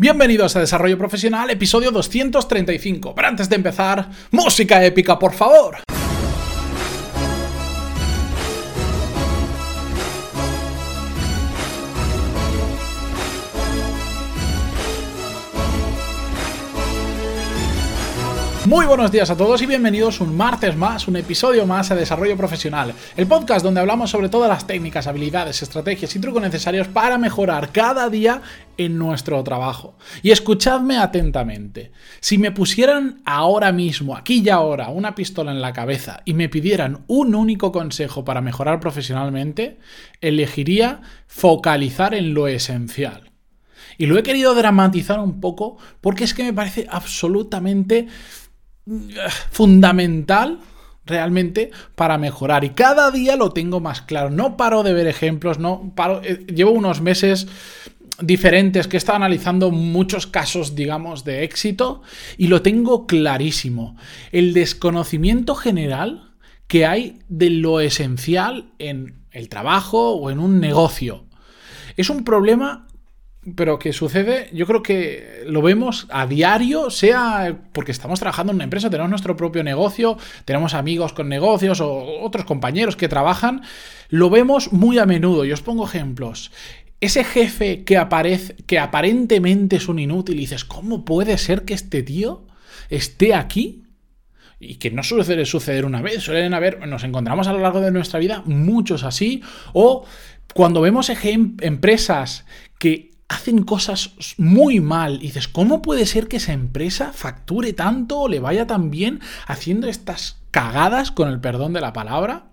Bienvenidos a Desarrollo Profesional, episodio 235. Pero antes de empezar, música épica, por favor. Muy buenos días a todos y bienvenidos un martes más, un episodio más a Desarrollo Profesional, el podcast donde hablamos sobre todas las técnicas, habilidades, estrategias y trucos necesarios para mejorar cada día en nuestro trabajo. Y escuchadme atentamente, si me pusieran ahora mismo, aquí y ahora, una pistola en la cabeza y me pidieran un único consejo para mejorar profesionalmente, elegiría focalizar en lo esencial. Y lo he querido dramatizar un poco porque es que me parece absolutamente fundamental realmente para mejorar y cada día lo tengo más claro. No paro de ver ejemplos, no paro, eh, llevo unos meses diferentes que he estado analizando muchos casos, digamos, de éxito y lo tengo clarísimo. El desconocimiento general que hay de lo esencial en el trabajo o en un negocio. Es un problema pero que sucede, yo creo que lo vemos a diario, sea porque estamos trabajando en una empresa, tenemos nuestro propio negocio, tenemos amigos con negocios o otros compañeros que trabajan, lo vemos muy a menudo. Y os pongo ejemplos. Ese jefe que aparece, que aparentemente es un inútil, y dices, ¿cómo puede ser que este tío esté aquí? y que no suele suceder una vez, suelen haber, nos encontramos a lo largo de nuestra vida muchos así, o cuando vemos empresas que hacen cosas muy mal. Y dices, ¿cómo puede ser que esa empresa facture tanto o le vaya tan bien haciendo estas cagadas, con el perdón de la palabra?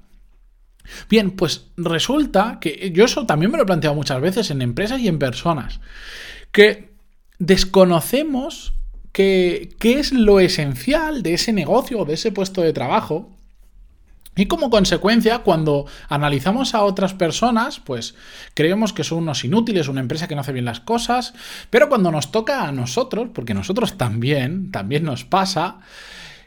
Bien, pues resulta que yo eso también me lo he planteado muchas veces en empresas y en personas, que desconocemos qué es lo esencial de ese negocio o de ese puesto de trabajo y como consecuencia, cuando analizamos a otras personas, pues creemos que son unos inútiles, una empresa que no hace bien las cosas, pero cuando nos toca a nosotros, porque nosotros también, también nos pasa,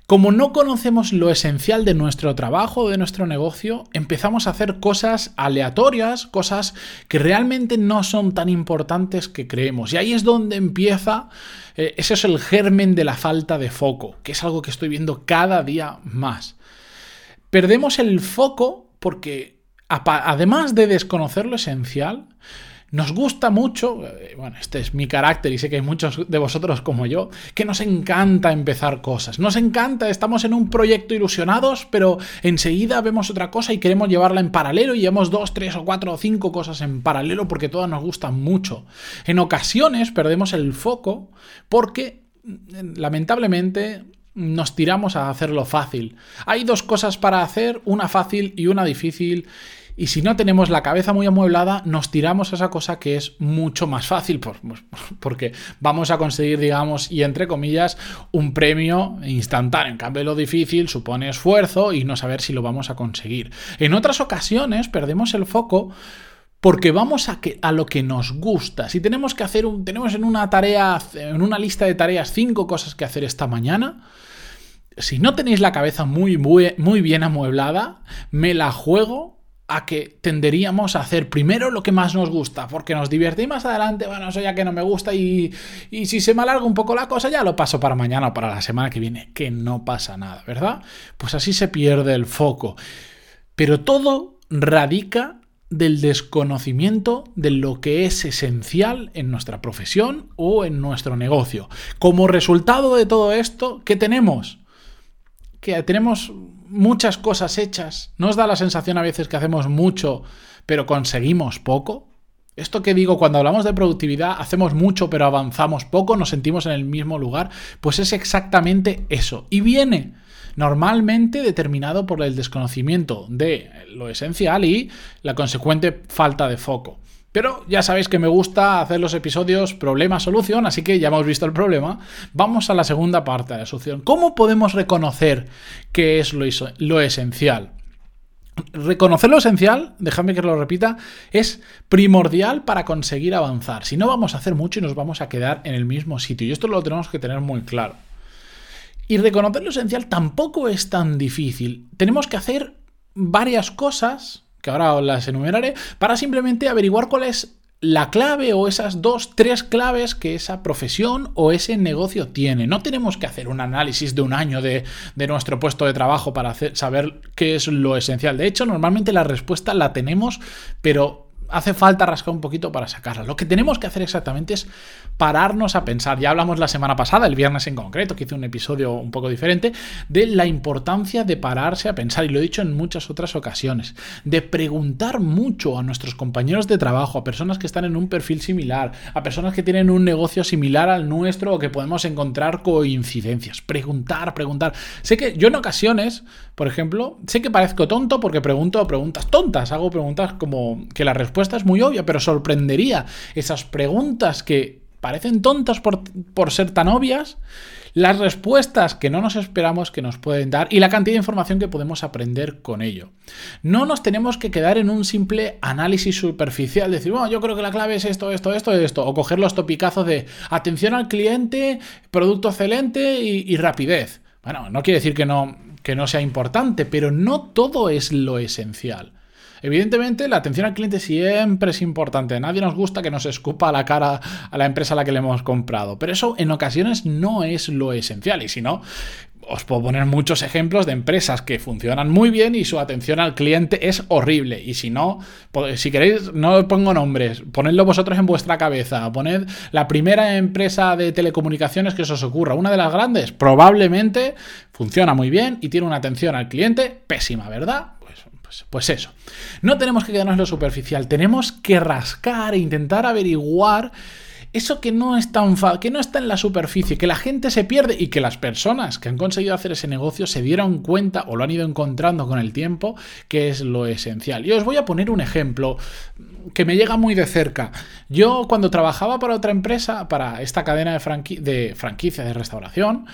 como no conocemos lo esencial de nuestro trabajo de nuestro negocio, empezamos a hacer cosas aleatorias, cosas que realmente no son tan importantes que creemos. Y ahí es donde empieza, eh, ese es el germen de la falta de foco, que es algo que estoy viendo cada día más perdemos el foco porque, además de desconocer lo esencial, nos gusta mucho, eh, bueno, este es mi carácter y sé que hay muchos de vosotros como yo, que nos encanta empezar cosas. Nos encanta, estamos en un proyecto ilusionados, pero enseguida vemos otra cosa y queremos llevarla en paralelo y llevamos dos, tres o cuatro o cinco cosas en paralelo porque todas nos gustan mucho. En ocasiones perdemos el foco porque, mm, lamentablemente, nos tiramos a hacerlo fácil. Hay dos cosas para hacer, una fácil y una difícil. Y si no tenemos la cabeza muy amueblada, nos tiramos a esa cosa que es mucho más fácil, porque vamos a conseguir, digamos, y entre comillas, un premio instantáneo. En cambio, lo difícil supone esfuerzo y no saber si lo vamos a conseguir. En otras ocasiones perdemos el foco porque vamos a, lo que nos gusta. Si tenemos que hacer un, tenemos en una tarea, en una lista de tareas, cinco cosas que hacer esta mañana, si no tenéis la cabeza muy, muy, bien amueblada, me la juego a que tenderíamos a hacer primero lo que más nos gusta, porque nos divierte y más adelante, bueno, eso ya que no me gusta y, y si se me alarga un poco la cosa, ya lo paso para mañana o para la semana que viene, que no pasa nada, ¿verdad? Pues así se pierde el foco. Pero todo radica del desconocimiento de lo que es esencial en nuestra profesión o en nuestro negocio. Como resultado de todo esto, ¿qué tenemos? que tenemos muchas cosas hechas, ¿nos da la sensación a veces que hacemos mucho, pero conseguimos poco? Esto que digo, cuando hablamos de productividad, hacemos mucho, pero avanzamos poco, nos sentimos en el mismo lugar, pues es exactamente eso. Y viene normalmente determinado por el desconocimiento de lo esencial y la consecuente falta de foco. Pero ya sabéis que me gusta hacer los episodios problema-solución, así que ya hemos visto el problema. Vamos a la segunda parte de la solución. ¿Cómo podemos reconocer qué es lo, lo esencial? Reconocer lo esencial, déjame que lo repita, es primordial para conseguir avanzar. Si no, vamos a hacer mucho y nos vamos a quedar en el mismo sitio. Y esto lo tenemos que tener muy claro. Y reconocer lo esencial tampoco es tan difícil. Tenemos que hacer varias cosas que ahora las enumeraré, para simplemente averiguar cuál es la clave o esas dos, tres claves que esa profesión o ese negocio tiene. No tenemos que hacer un análisis de un año de, nuestro puesto de trabajo para saber qué es lo esencial. De hecho, normalmente la respuesta la tenemos, pero hace falta rascar un poquito para sacarla. Lo que tenemos que hacer exactamente es pararnos a pensar. Ya hablamos la semana pasada, el viernes en concreto, que hice un episodio un poco diferente, de la importancia de pararse a pensar, y lo he dicho en muchas otras ocasiones, de preguntar mucho a nuestros compañeros de trabajo, a personas que están en un perfil similar, a personas que tienen un negocio similar al nuestro o que podemos encontrar coincidencias. Preguntar, preguntar. Sé que yo en ocasiones, por ejemplo, sé que parezco tonto porque pregunto preguntas tontas, hago preguntas como que la respuesta es muy obvia, pero sorprendería esas preguntas que parecen tontas por, por ser tan obvias, las respuestas que no nos esperamos que nos pueden dar y la cantidad de información que podemos aprender con ello. No nos tenemos que quedar en un simple análisis superficial, decir, bueno, yo creo que la clave es esto, esto, esto, esto, o coger los topicazos de atención al cliente, producto excelente y, y rapidez. Bueno, no quiere decir que no, que no sea importante, pero no todo es lo esencial. Evidentemente, la atención al cliente siempre es importante. Nadie nos gusta que nos escupa la cara a la empresa a la que le hemos comprado. Pero eso en ocasiones no es lo esencial. Y si no, os puedo poner muchos ejemplos de empresas que funcionan muy bien y su atención al cliente es horrible. Y si no, si queréis, no pongo nombres, ponedlo vosotros en vuestra cabeza. Poned la primera empresa de telecomunicaciones que os ocurra, una de las grandes, probablemente funciona muy bien y tiene una atención al cliente pésima, ¿verdad? Pues, pues, eso. No tenemos que quedarnos en lo superficial, tenemos que rascar e intentar averiguar eso que no es tan que no está en la superficie, que la gente se pierde y que las personas que han conseguido hacer ese negocio se dieron cuenta o lo han ido encontrando con el tiempo, que es lo esencial. Y os voy a poner un ejemplo que me llega muy de cerca. Yo cuando trabajaba para otra empresa, para esta cadena de, de franquicia de restauración,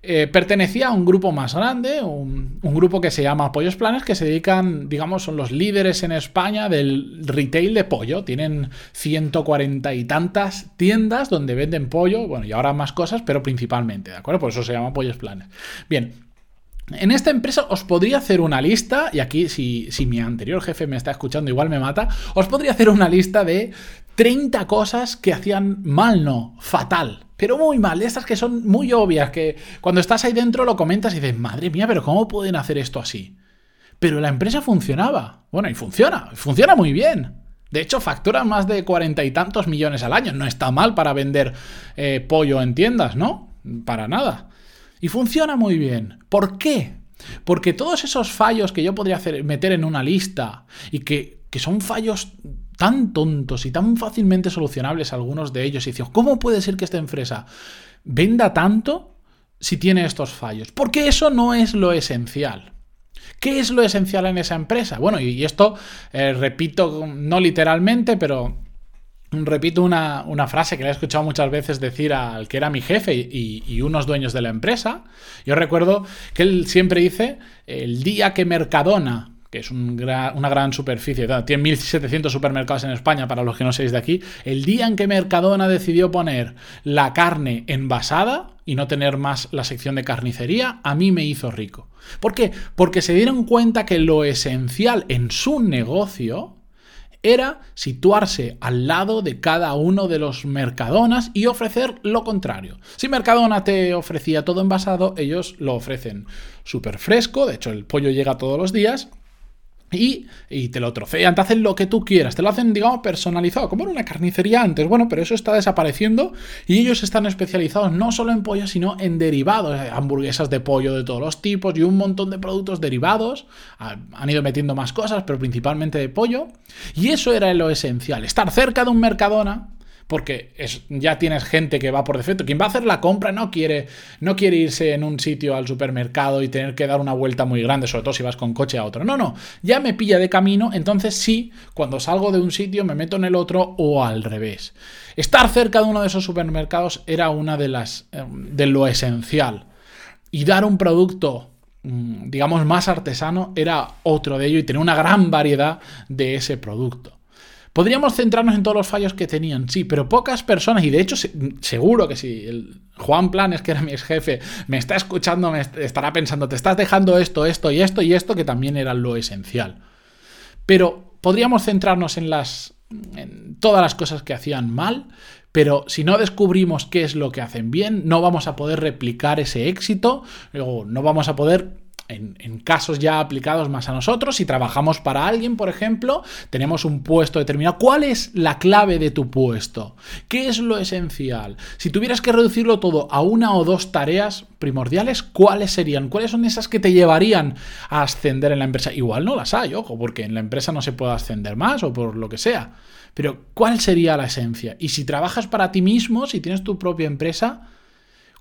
eh, pertenecía a un grupo más grande, un, grupo que se llama Pollos Planes, que se dedican, digamos, son los líderes en España del retail de pollo. Tienen 140 y tantas tiendas donde venden pollo, bueno, y ahora más cosas, pero principalmente, ¿de acuerdo? Por eso se llama Pollos Planes. Bien, en esta empresa os podría hacer una lista, y aquí si, si, mi anterior jefe me está escuchando igual me mata, os podría hacer una lista de 30 cosas que hacían mal, no, fatal pero muy mal, estas que son muy obvias, que cuando estás ahí dentro lo comentas y dices, madre mía, pero ¿cómo pueden hacer esto así? Pero la empresa funcionaba. Bueno, y funciona, funciona muy bien. De hecho, factura más de cuarenta y tantos millones al año. No está mal para vender eh, pollo en tiendas, ¿no? Para nada. Y funciona muy bien. ¿Por qué? Porque todos esos fallos que yo podría hacer, meter en una lista y que, que son fallos tan tontos y tan fácilmente solucionables algunos de ellos. Y dices, ¿cómo puede ser que esta empresa venda tanto si tiene estos fallos? Porque eso no es lo esencial. ¿Qué es lo esencial en esa empresa? Bueno, y, esto eh, repito, no literalmente, pero repito una, frase que le he escuchado muchas veces decir al que era mi jefe y, unos dueños de la empresa. Yo recuerdo que él siempre dice, el día que Mercadona que es una gran superficie, tiene 1.700 supermercados en España, para los que no seáis de aquí, el día en que Mercadona decidió poner la carne envasada y no tener más la sección de carnicería, a mí me hizo rico. ¿Por qué? Porque se dieron cuenta que lo esencial en su negocio era situarse al lado de cada uno de los Mercadonas y ofrecer lo contrario. Si Mercadona te ofrecía todo envasado, ellos lo ofrecen súper fresco, de hecho el pollo llega todos los días, y, te lo trofean, te hacen lo que tú quieras, te lo hacen, digamos, personalizado, como era una carnicería antes. Bueno, pero eso está desapareciendo y ellos están especializados no solo en pollo, sino en derivados, eh, hamburguesas de pollo de todos los tipos y un montón de productos derivados. Han ido metiendo más cosas, pero principalmente de pollo. Y eso era lo esencial, estar cerca de un Mercadona porque es, ya tienes gente que va por defecto. Quien va a hacer la compra no quiere, no quiere irse en un sitio al supermercado y tener que dar una vuelta muy grande, sobre todo si vas con coche a otro. No, no, ya me pilla de camino, entonces sí, cuando salgo de un sitio me meto en el otro o al revés. Estar cerca de uno de esos supermercados era una de las eh, de lo esencial. Y dar un producto mm, digamos más artesano era otro de ello y tener una gran variedad de ese producto. Podríamos centrarnos en todos los fallos que tenían, sí, pero pocas personas, y de hecho seguro que si Juan Planes, que era mi ex jefe, me está escuchando, me estará pensando, te estás dejando esto, esto y esto y esto, que también era lo esencial. Pero podríamos centrarnos en las en todas las cosas que hacían mal, pero si no descubrimos qué es lo que hacen bien, no vamos a poder replicar ese éxito, luego no vamos a poder en, casos ya aplicados más a nosotros, si trabajamos para alguien, por ejemplo, tenemos un puesto determinado. ¿Cuál es la clave de tu puesto? ¿Qué es lo esencial? Si tuvieras que reducirlo todo a una o dos tareas primordiales, ¿cuáles serían? ¿Cuáles son esas que te llevarían a ascender en la empresa? Igual no las hay, ojo, porque en la empresa no se puede ascender más o por lo que sea. Pero ¿cuál sería la esencia? Y si trabajas para ti mismo, si tienes tu propia empresa,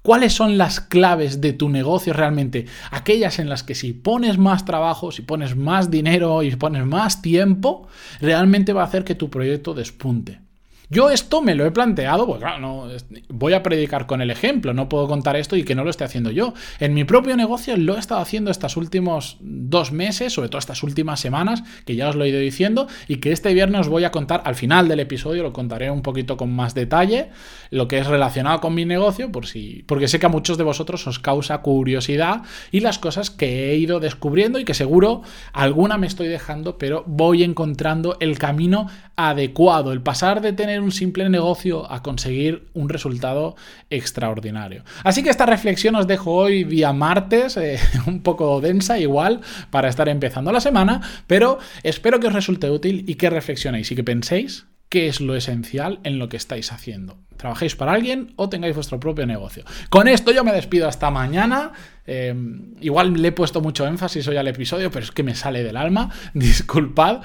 ¿Cuáles son las claves de tu negocio realmente? Aquellas en las que si pones más trabajo, si pones más dinero y pones más tiempo, realmente va a hacer que tu proyecto despunte. Yo esto me lo he planteado, pues claro, no, voy a predicar con el ejemplo, no puedo contar esto y que no lo esté haciendo yo. En mi propio negocio lo he estado haciendo estos últimos dos meses, sobre todo estas últimas semanas, que ya os lo he ido diciendo, y que este viernes os voy a contar al final del episodio, lo contaré un poquito con más detalle, lo que es relacionado con mi negocio, por si, porque sé que a muchos de vosotros os causa curiosidad y las cosas que he ido descubriendo y que seguro alguna me estoy dejando, pero voy encontrando el camino adecuado, el pasar de tener un simple negocio a conseguir un resultado extraordinario. Así que esta reflexión os dejo hoy día martes, eh, un poco densa igual para estar empezando la semana, pero espero que os resulte útil y que reflexionéis y que penséis qué es lo esencial en lo que estáis haciendo. ¿Trabajéis para alguien o tengáis vuestro propio negocio? Con esto yo me despido hasta mañana. Eh, igual le he puesto mucho énfasis hoy al episodio, pero es que me sale del alma. Disculpad.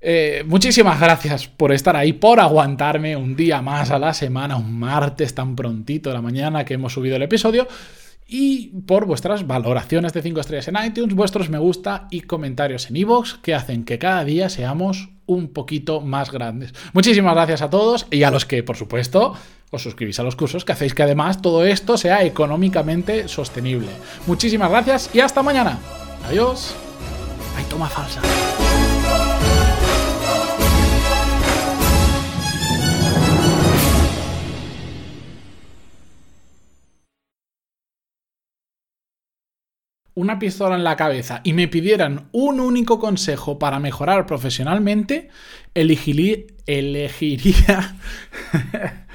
Eh, muchísimas gracias por estar ahí, por aguantarme un día más a la semana, un martes tan prontito de la mañana que hemos subido el episodio. Y por vuestras valoraciones de 5 estrellas en iTunes, vuestros me gusta y comentarios en iVoox que hacen que cada día seamos un poquito más grandes. Muchísimas gracias a todos y a los que, por supuesto, os suscribís a los cursos, que hacéis que además todo esto sea económicamente sostenible. Muchísimas gracias y hasta mañana. Adiós. Hay toma falsa. Una pistola en la cabeza y me pidieran un único consejo para mejorar profesionalmente, elegiría... elegiría